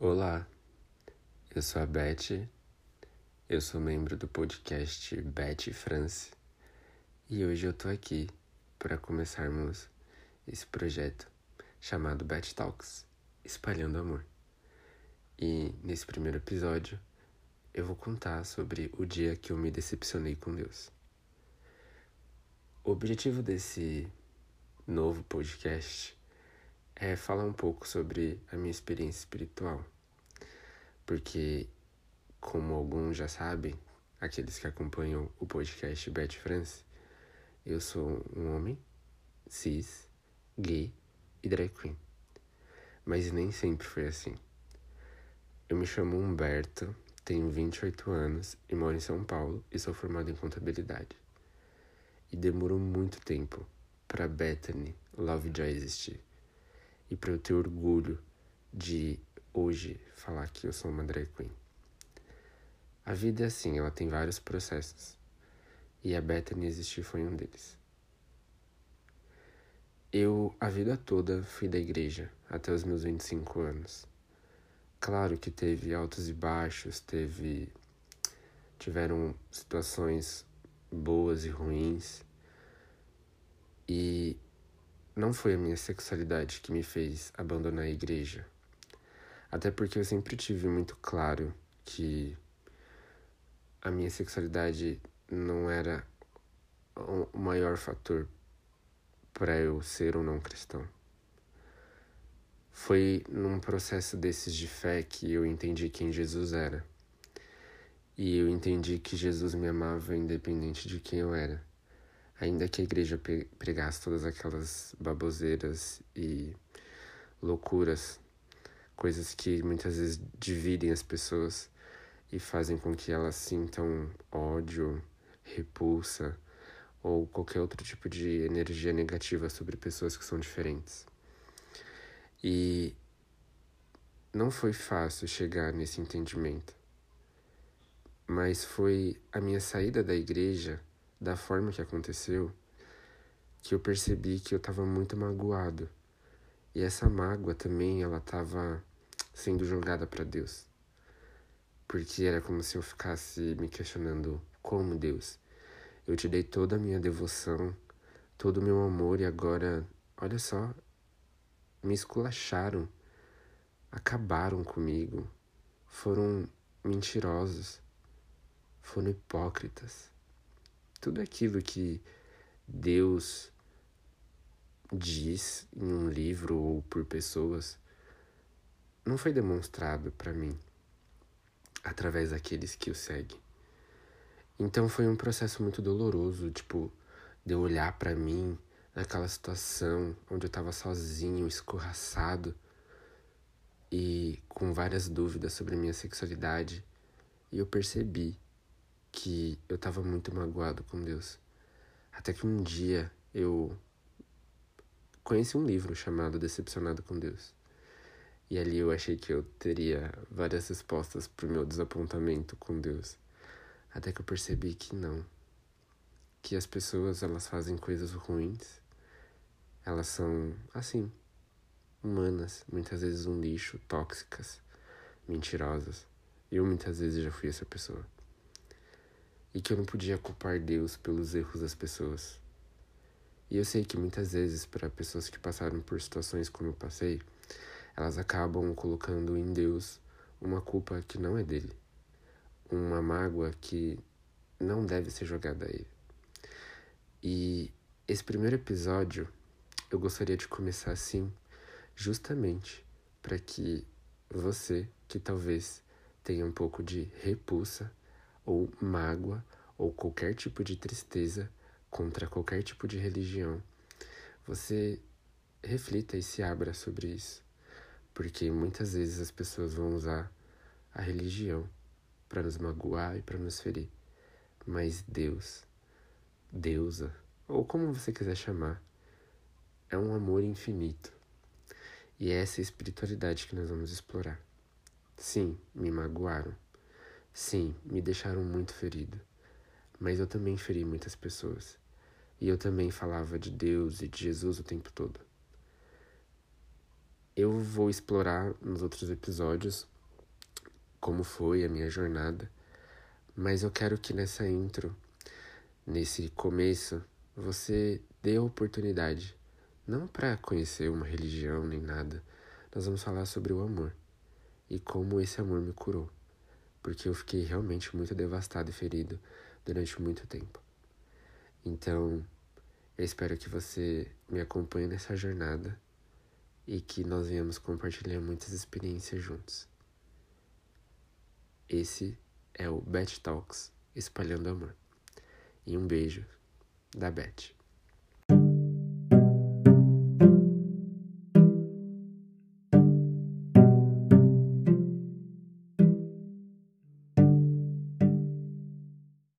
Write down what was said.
Eu sou a Beth, eu sou membro do podcast Beth France e hoje eu tô aqui para começarmos esse projeto chamado Beth Talks Espalhando Amor. E nesse primeiro episódio eu vou contar sobre o dia que eu me decepcionei com Deus. O objetivo desse novo podcast é falar um pouco sobre a minha experiência espiritual. Porque, como alguns já sabem, aqueles que acompanham o podcast Beth France, eu sou um homem cis, gay e drag queen. Mas nem sempre foi assim. Eu me chamo Humberto, tenho 28 anos e moro em São Paulo e sou formado em contabilidade. E demorou muito tempo para Bethany Lovejoy existir e para eu ter orgulho de hoje falar que eu sou uma drag queen. A vida é assim, ela tem vários processos. E a Bethany existir foi um deles. Eu, a vida toda, fui da igreja, até os meus 25 anos. Claro que teve altos e baixos, teve. tiveram situações boas e ruins. E não foi a minha sexualidade que me fez abandonar a igreja. Até porque eu sempre tive muito claro que a minha sexualidade não era o maior fator para eu ser ou não cristão. Foi num processo desses de fé que eu entendi quem Jesus era. E eu entendi que Jesus me amava independente de quem eu era ainda que a igreja pregasse todas aquelas baboseiras e loucuras, coisas que muitas vezes dividem as pessoas e fazem com que elas sintam ódio, repulsa ou qualquer outro tipo de energia negativa sobre pessoas que são diferentes. E não foi fácil chegar nesse entendimento, mas foi a minha saída da igreja da forma que aconteceu, que eu percebi que eu estava muito magoado. E essa mágoa também, ela estava sendo jogada para Deus. Porque era como se eu ficasse me questionando: como Deus? Eu te dei toda a minha devoção, todo o meu amor e agora, olha só, me esculacharam, acabaram comigo, foram mentirosos, foram hipócritas tudo aquilo que Deus diz em um livro ou por pessoas não foi demonstrado para mim através daqueles que o seguem. Então foi um processo muito doloroso, tipo, de eu olhar para mim naquela situação onde eu estava sozinho, escorraçado e com várias dúvidas sobre minha sexualidade, e eu percebi que eu estava muito magoado com Deus. Até que um dia eu conheci um livro chamado Decepcionado com Deus. E ali eu achei que eu teria várias respostas para o meu desapontamento com Deus. Até que eu percebi que não. Que as pessoas elas fazem coisas ruins. Elas são assim, humanas, muitas vezes um lixo, tóxicas, mentirosas. Eu muitas vezes já fui essa pessoa e que eu não podia culpar Deus pelos erros das pessoas. E eu sei que muitas vezes, para pessoas que passaram por situações como eu passei, elas acabam colocando em Deus uma culpa que não é dele, uma mágoa que não deve ser jogada a ele. E esse primeiro episódio eu gostaria de começar assim, justamente para que você, que talvez tenha um pouco de repulsa ou mágoa ou qualquer tipo de tristeza contra qualquer tipo de religião, você reflita e se abra sobre isso, porque muitas vezes as pessoas vão usar a religião para nos magoar e para nos ferir, mas Deus, deusa, ou como você quiser chamar, é um amor infinito. E é essa espiritualidade que nós vamos explorar. Sim, me magoaram Sim, me deixaram muito ferido, mas eu também feri muitas pessoas. E eu também falava de Deus e de Jesus o tempo todo. Eu vou explorar nos outros episódios como foi a minha jornada, mas eu quero que nessa intro, nesse começo, você dê a oportunidade, não para conhecer uma religião nem nada, nós vamos falar sobre o amor e como esse amor me curou, porque eu fiquei realmente muito devastado e ferido durante muito tempo. Então, eu espero que você me acompanhe nessa jornada e que nós venhamos compartilhar muitas experiências juntos. Esse é o Bet Talks Espalhando Amor. E um beijo da Beth.